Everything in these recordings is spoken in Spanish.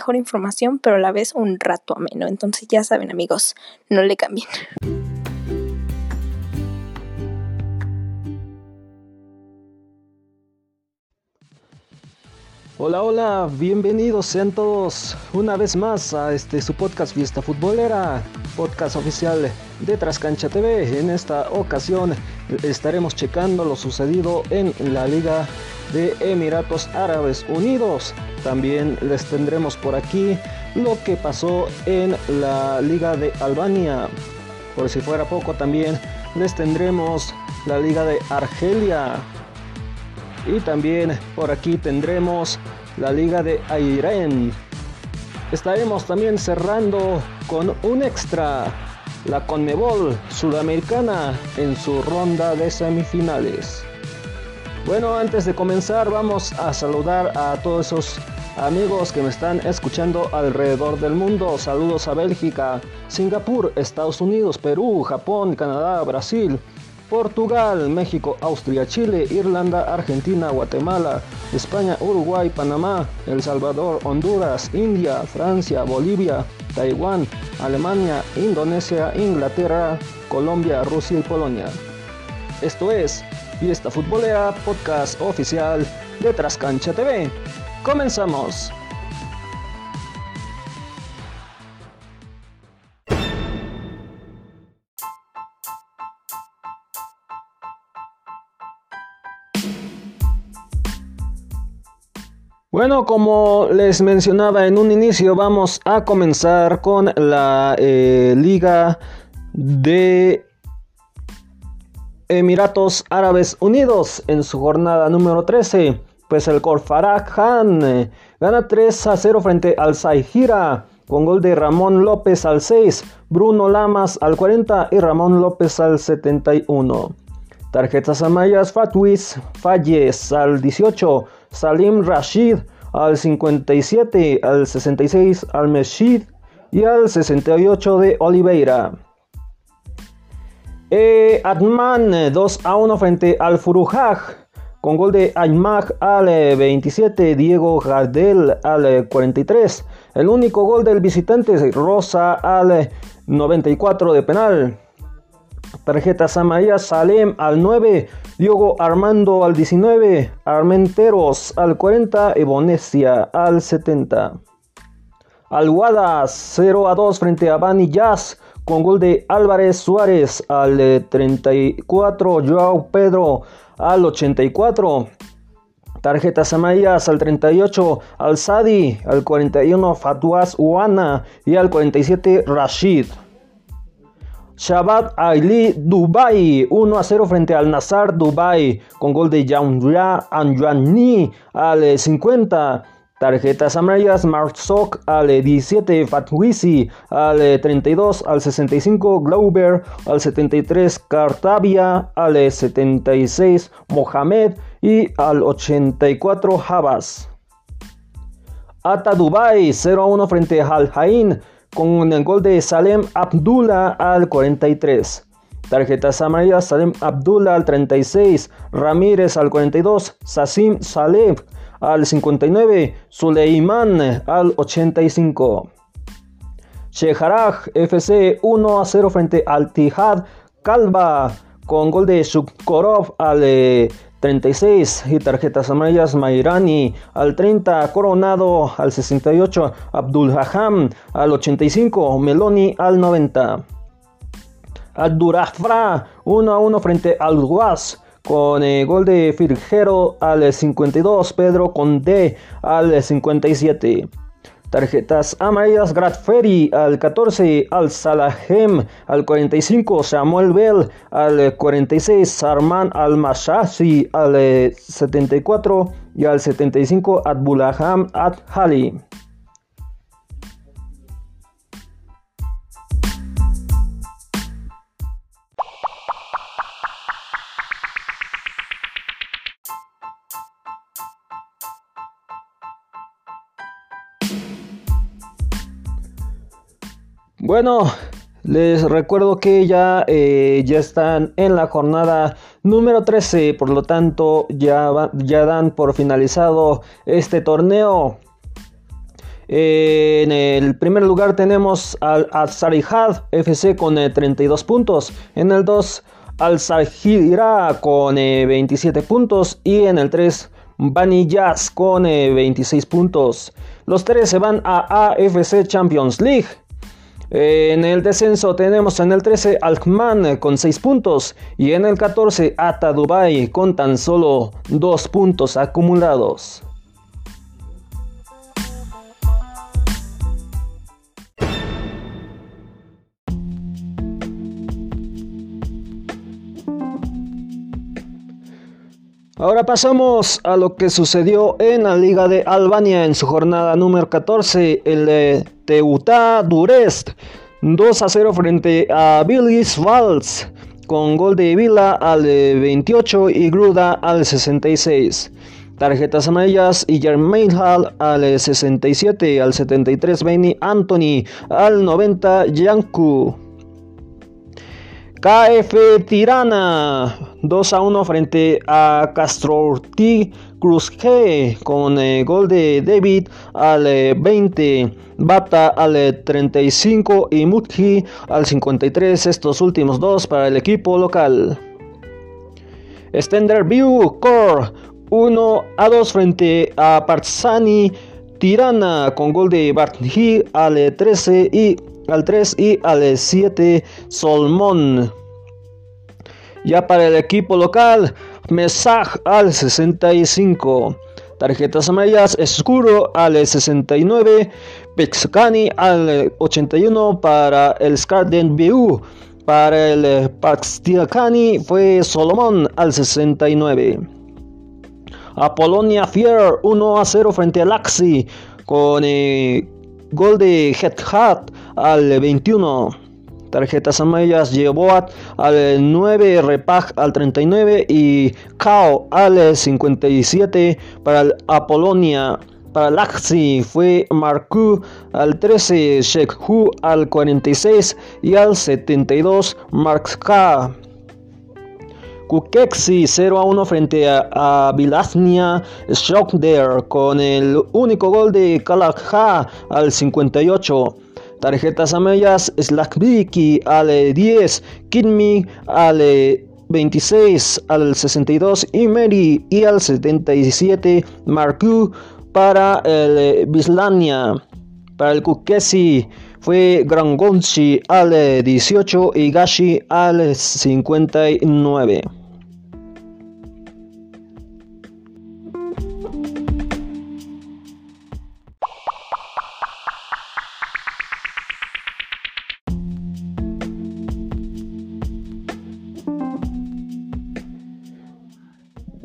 mejor información, pero a la vez un rato ameno. Entonces ya saben amigos, no le cambien. Hola, hola, bienvenidos sean todos una vez más a este su podcast Fiesta Futbolera, podcast oficial de Trascancha TV. En esta ocasión estaremos checando lo sucedido en la Liga de Emiratos Árabes Unidos. También les tendremos por aquí lo que pasó en la Liga de Albania. Por si fuera poco, también les tendremos la Liga de Argelia. Y también por aquí tendremos la Liga de Airén. Estaremos también cerrando con un extra, la Conmebol Sudamericana en su ronda de semifinales. Bueno, antes de comenzar vamos a saludar a todos esos amigos que me están escuchando alrededor del mundo. Saludos a Bélgica, Singapur, Estados Unidos, Perú, Japón, Canadá, Brasil, Portugal, México, Austria, Chile, Irlanda, Argentina, Guatemala, España, Uruguay, Panamá, El Salvador, Honduras, India, Francia, Bolivia, Taiwán, Alemania, Indonesia, Inglaterra, Colombia, Rusia y Polonia. Esto es Fiesta Futbolera, podcast oficial de Trascancha TV. Comenzamos. Bueno, como les mencionaba en un inicio, vamos a comenzar con la eh, Liga de Emiratos Árabes Unidos en su jornada número 13. Pues el Corfaraj Khan eh, gana 3 a 0 frente al Saihira con gol de Ramón López al 6, Bruno Lamas al 40 y Ramón López al 71. Tarjetas amayas Fatwis Falles al 18, Salim Rashid al 57, al 66 al Meshid y al 68 de Oliveira. Eh, Adman 2 eh, a 1 frente al Furujaj. Con gol de Aymag al 27, eh, Diego Gardel al 43. El único gol del visitante es Rosa al 94 de penal. Tarjeta Samaya Salem al 9, Diego Armando al 19, Armenteros al 40 y Bonesia al 70. Alguadas 0 a 2 frente a Bani Jazz con gol de Álvarez Suárez al 34, Joao Pedro al 84. Tarjetas amarillas al 38, al Sadi, al 41, Fatuaz Uana y al 47, Rashid. Shabbat Ali Dubai 1 a 0 frente al Nazar Dubai con gol de Jaunja Anjani al 50. Tarjetas amarillas, Mark Sock al 17, Fatwisi al 32, al 65, Glauber al 73, Cartavia al 76, Mohamed y al 84, Habas. Ata Dubai 0 a 1 frente Al Hain con el gol de Salem Abdullah al 43. Tarjetas amarillas, Salem Abdullah al 36, Ramírez al 42, Sasim Saleh al 59, Suleiman al 85. Sheharaj FC 1 a 0 frente al Tihad Kalba con gol de Shukorov al 36 y tarjetas amarillas Mairani al 30, Coronado al 68, Abdul Haham al 85, Meloni al 90. Abdurrahfra 1 a 1 frente al Guas con el gol de Firjero al 52, Pedro Conde al 57. Tarjetas amarillas, Gradferi al 14, Al Salahem al 45, Samuel Bell al 46, Sarman al Mashasi al 74 y al 75, Abulaham Ad Hali. Bueno, les recuerdo que ya, eh, ya están en la jornada número 13, por lo tanto ya, ya dan por finalizado este torneo. en el primer lugar tenemos al Azarihad FC con 32 eh, puntos. En el 2 al Sarjira con 27 eh, puntos. Y en el 3 Bani Jazz con 26 puntos. Los tres se van a AFC Champions League. En el descenso tenemos en el 13 Alkman con 6 puntos y en el 14 Ata Dubai con tan solo 2 puntos acumulados. Ahora pasamos a lo que sucedió en la Liga de Albania en su jornada número 14. El de Teuta Durest 2 a 0 frente a Billis Vals con gol de Vila al 28 y Gruda al 66. Tarjetas amarillas y Jermaine Hall al 67, al 73 Benny Anthony, al 90 Yanku. KF Tirana 2 a 1 frente a Castro T. Cruz G con eh, gol de David al 20, eh, Bata al 35 eh, y Mutji al 53, estos últimos dos para el equipo local. Stender View Core 1 a 2 frente a Parzani Tirana con gol de Bartji al 13 y al 3 y al 7 Solmón. Ya para el equipo local, Mesaj al 65. Tarjetas amarillas, Escuro al 69. Pexcani al 81 para el Scarden BU. Para el Paxtiacani fue Solomón al 69. Apolonia Fier 1 a 0 frente al Axi con eh, gol de Hat al 21. Tarjetas amarillas Boat al 9, Repag al 39 y Kao al 57 para el Apolonia. Para Laxi fue Marku al 13, Shekhu al 46 y al 72 Mark K. Kukexi 0 a 1 frente a, a Bilaznia con el único gol de Kalakha al 58. Tarjetas amarillas, Slackviki al 10, Kidmi al 26, al 62 y Mary y al 77 Marku para el Bislania. Para el Kukesi fue Grangonchi al 18 y Gashi al 59.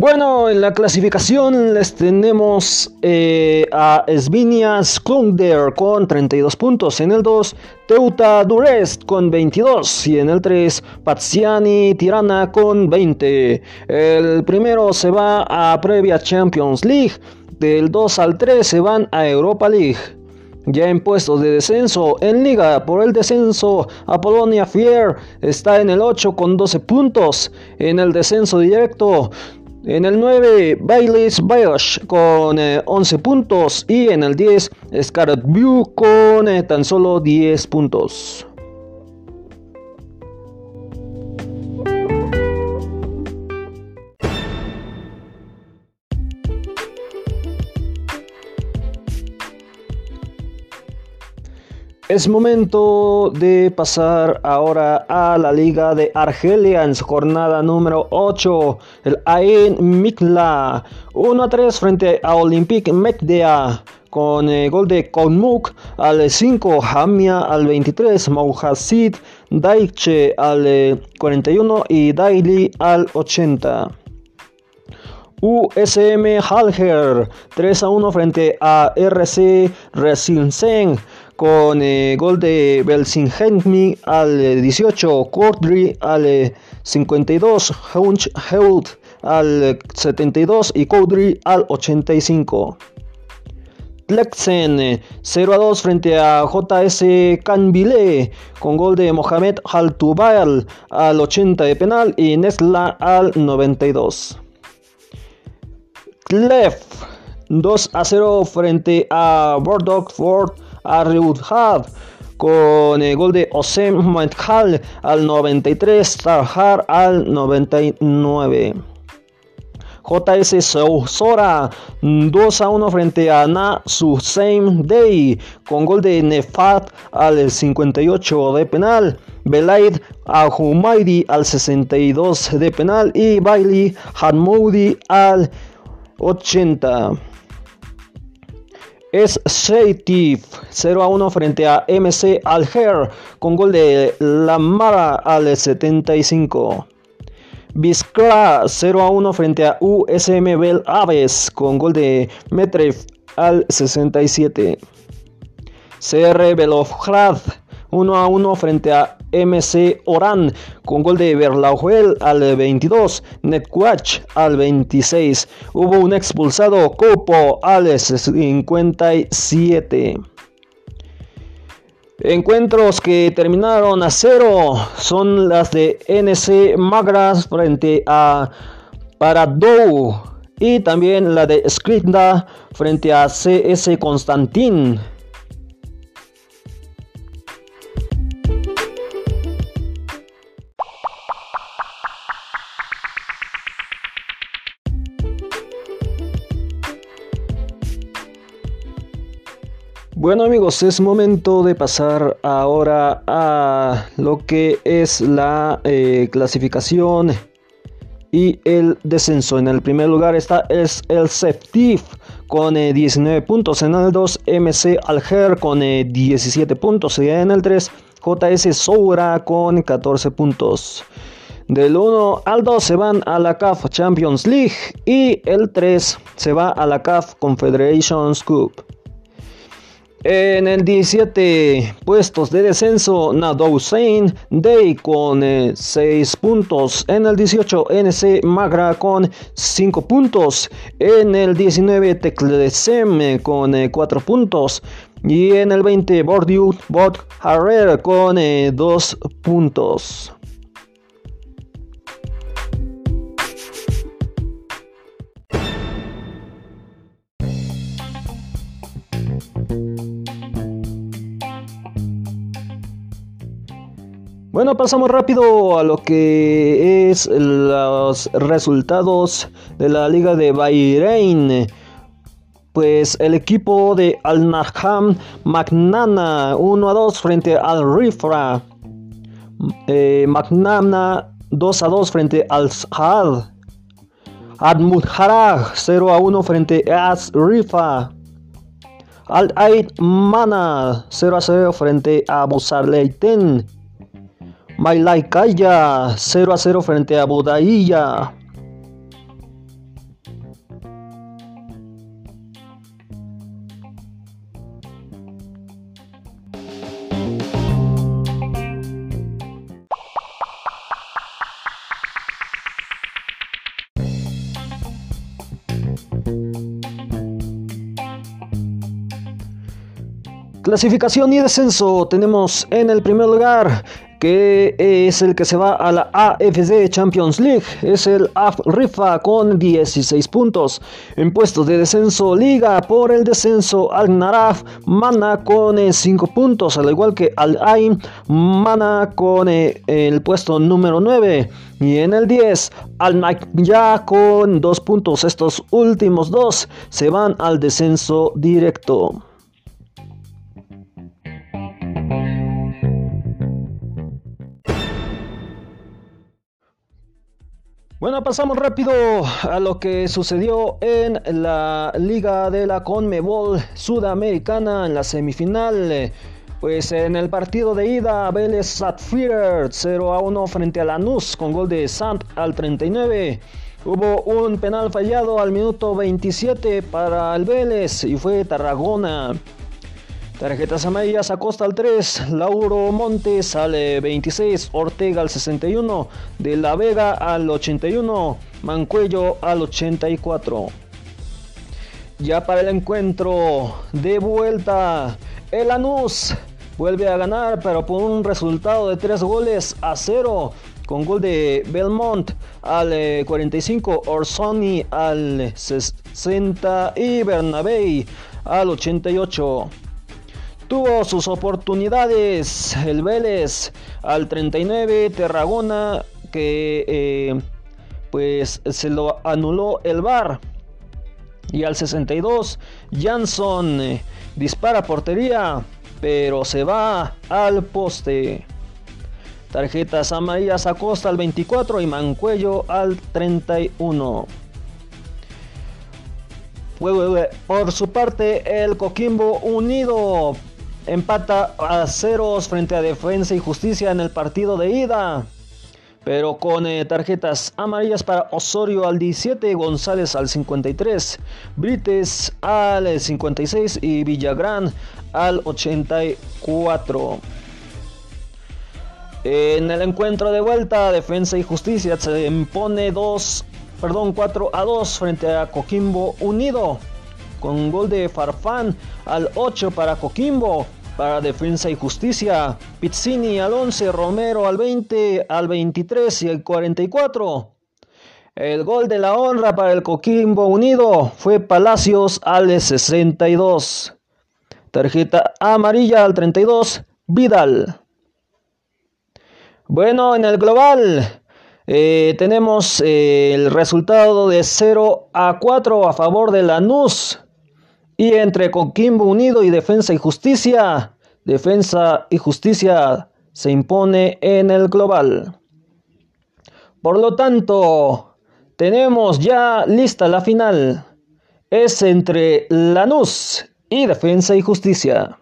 Bueno, en la clasificación les tenemos eh, a Svinias Klunder con 32 puntos. En el 2, Teuta Durest con 22. Y en el 3, Paziani Tirana con 20. El primero se va a previa Champions League. Del 2 al 3 se van a Europa League. Ya en puestos de descenso, en liga por el descenso, Apolonia Fier está en el 8 con 12 puntos. En el descenso directo, en el 9, Baileys Bayosh con 11 eh, puntos. Y en el 10, Scarlet View con eh, tan solo 10 puntos. Es momento de pasar ahora a la Liga de Argelia en su jornada número 8. El Ain Mikla 1 a 3 frente a Olympique Mekdea con el gol de Konmuk al 5, Hamia al 23, Mauhasid Daiche al 41 y Daily al 80. USM Halger 3 a 1 frente a RC Resilsen con eh, gol de Belsinghemi al 18, Cordry al 52, Hunch al 72 y Cordry al 85. Lexen 0 a 2 frente a JS Canville con gol de Mohamed Haltubayal al 80 de penal y Nesla al 92. Clef 2 a 0 frente a Bordeaux Ford Arreudhad con el gol de Osem Menthal al 93, Tarjar al 99. JS Sora 2 a 1 frente a Na Same Day con gol de Nefat al 58 de penal. Belaid Ahumaidi al 62 de penal y Bailey Hadmoudi al 80. Es Sheitif 0 a 1 frente a MC Alger con gol de Lamara al 75. Biskra 0 a 1 frente a USM Bel Aves con gol de Metref al 67. CR Belovgrad 1 a 1 frente a MC Oran con gol de Berlauel al 22, Netwatch al 26. Hubo un expulsado Copo al 57. Encuentros que terminaron a cero son las de NC Magras frente a Paradou y también la de Skripda frente a CS Constantin. Bueno amigos, es momento de pasar ahora a lo que es la eh, clasificación y el descenso. En el primer lugar está es el Septif con 19 eh, puntos. En el 2 MC Alger con 17 eh, puntos. En el 3 JS Soura con 14 puntos. Del 1 al 2 se van a la CAF Champions League y el 3 se va a la CAF Confederations Cup. En el 17 puestos de descenso, Nado Hussein Day con 6 eh, puntos. En el 18, NC Magra con 5 puntos. En el 19, Teclesem con 4 eh, puntos. Y en el 20, Bordeaux Bot Harrer con 2 eh, puntos. Bueno, pasamos rápido a lo que es los resultados de la Liga de Bahrein. Pues el equipo de Al Naham Magnana 1 a 2 frente al Rifra. Eh, Magnana 2 a 2 frente al Had. Admudharag 0 a 1 frente a Rifa. Al Aid Mana 0 a 0 frente a Busarleiten. Mailaicaya 0 a 0 frente a Budailla. Clasificación y descenso tenemos en el primer lugar que es el que se va a la AFC Champions League, es el AF Rifa con 16 puntos. En puestos de descenso, Liga por el descenso, Al Naraf Mana con 5 eh, puntos, al igual que Al Ain Mana con eh, el puesto número 9. Y en el 10, Al ya con 2 puntos. Estos últimos dos se van al descenso directo. Bueno, pasamos rápido a lo que sucedió en la Liga de la Conmebol Sudamericana en la semifinal. Pues en el partido de ida, Vélez Satfirer 0 a 1 frente a Lanús con gol de Sant al 39. Hubo un penal fallado al minuto 27 para el Vélez y fue Tarragona. Tarjetas amarillas Acosta al 3, Lauro Montes al 26, Ortega al 61, De la Vega al 81, Mancuello al 84. ya para el encuentro de vuelta. El Anus vuelve a ganar, pero por un resultado de 3 goles a 0. Con gol de Belmont al 45, eh, Orsoni al 60 y Bernabé al 88. Tuvo sus oportunidades el Vélez al 39, Terragona que eh, pues se lo anuló el VAR. Y al 62, Jansson eh, dispara portería, pero se va al poste. Tarjetas amarillas Acosta al 24 y Mancuello al 31. Por su parte, el Coquimbo Unido empata a ceros frente a Defensa y Justicia en el partido de ida. Pero con eh, tarjetas amarillas para Osorio al 17, González al 53, Brites al 56 y Villagrán al 84. En el encuentro de vuelta, Defensa y Justicia se impone 2, perdón, 4 a 2 frente a Coquimbo Unido. Con gol de Farfán al 8 para Coquimbo para Defensa y Justicia. Pizzini al 11, Romero al 20, al 23 y al 44. El gol de la honra para el Coquimbo Unido fue Palacios al 62. Tarjeta amarilla al 32, Vidal. Bueno, en el global eh, tenemos eh, el resultado de 0 a 4 a favor de Lanús. Y entre Coquimbo Unido y Defensa y Justicia, Defensa y Justicia se impone en el global. Por lo tanto, tenemos ya lista la final. Es entre Lanús y Defensa y Justicia.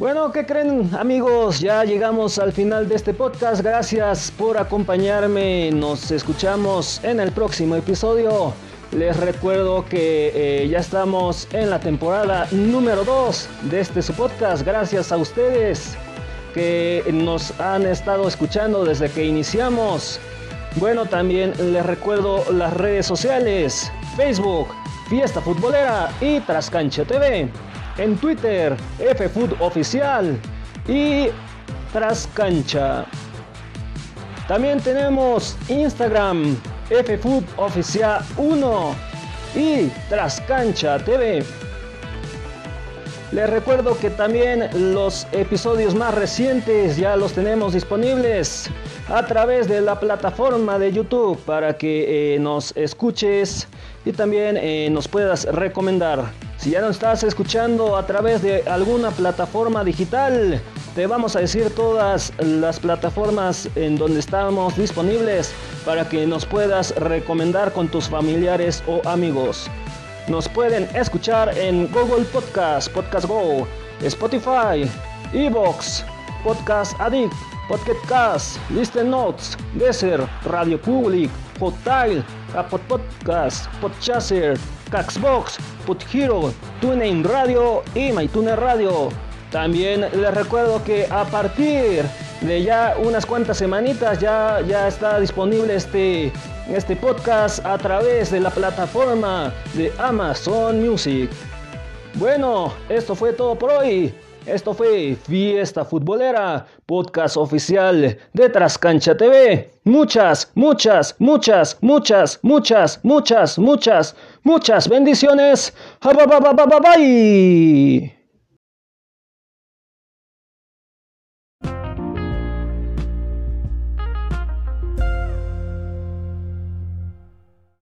Bueno, ¿qué creen amigos? Ya llegamos al final de este podcast. Gracias por acompañarme. Nos escuchamos en el próximo episodio. Les recuerdo que eh, ya estamos en la temporada número 2 de este su podcast. Gracias a ustedes que nos han estado escuchando desde que iniciamos. Bueno, también les recuerdo las redes sociales, Facebook, Fiesta Futbolera y Trascancha TV en Twitter, FFood Oficial y Trascancha. También tenemos Instagram, FFood Oficial 1 y Trascancha TV. Les recuerdo que también los episodios más recientes ya los tenemos disponibles a través de la plataforma de YouTube para que eh, nos escuches y también eh, nos puedas recomendar. Si ya nos estás escuchando a través de alguna plataforma digital, te vamos a decir todas las plataformas en donde estamos disponibles para que nos puedas recomendar con tus familiares o amigos. Nos pueden escuchar en Google Podcast, Podcast Go, Spotify, Evox, Podcast Addict, Podcast Cast, Listen Notes, Deezer, Radio Public, Hotile, Apple Podcast, Podchaser, Caxbox, Hero, TuneIn Radio y MyTuner Radio. También les recuerdo que a partir de ya unas cuantas semanitas ya, ya está disponible este, este podcast a través de la plataforma de Amazon Music. Bueno, esto fue todo por hoy. Esto fue Fiesta Futbolera, podcast oficial de Trascancha TV. Muchas, muchas, muchas, muchas, muchas, muchas, muchas, muchas bendiciones. Bye.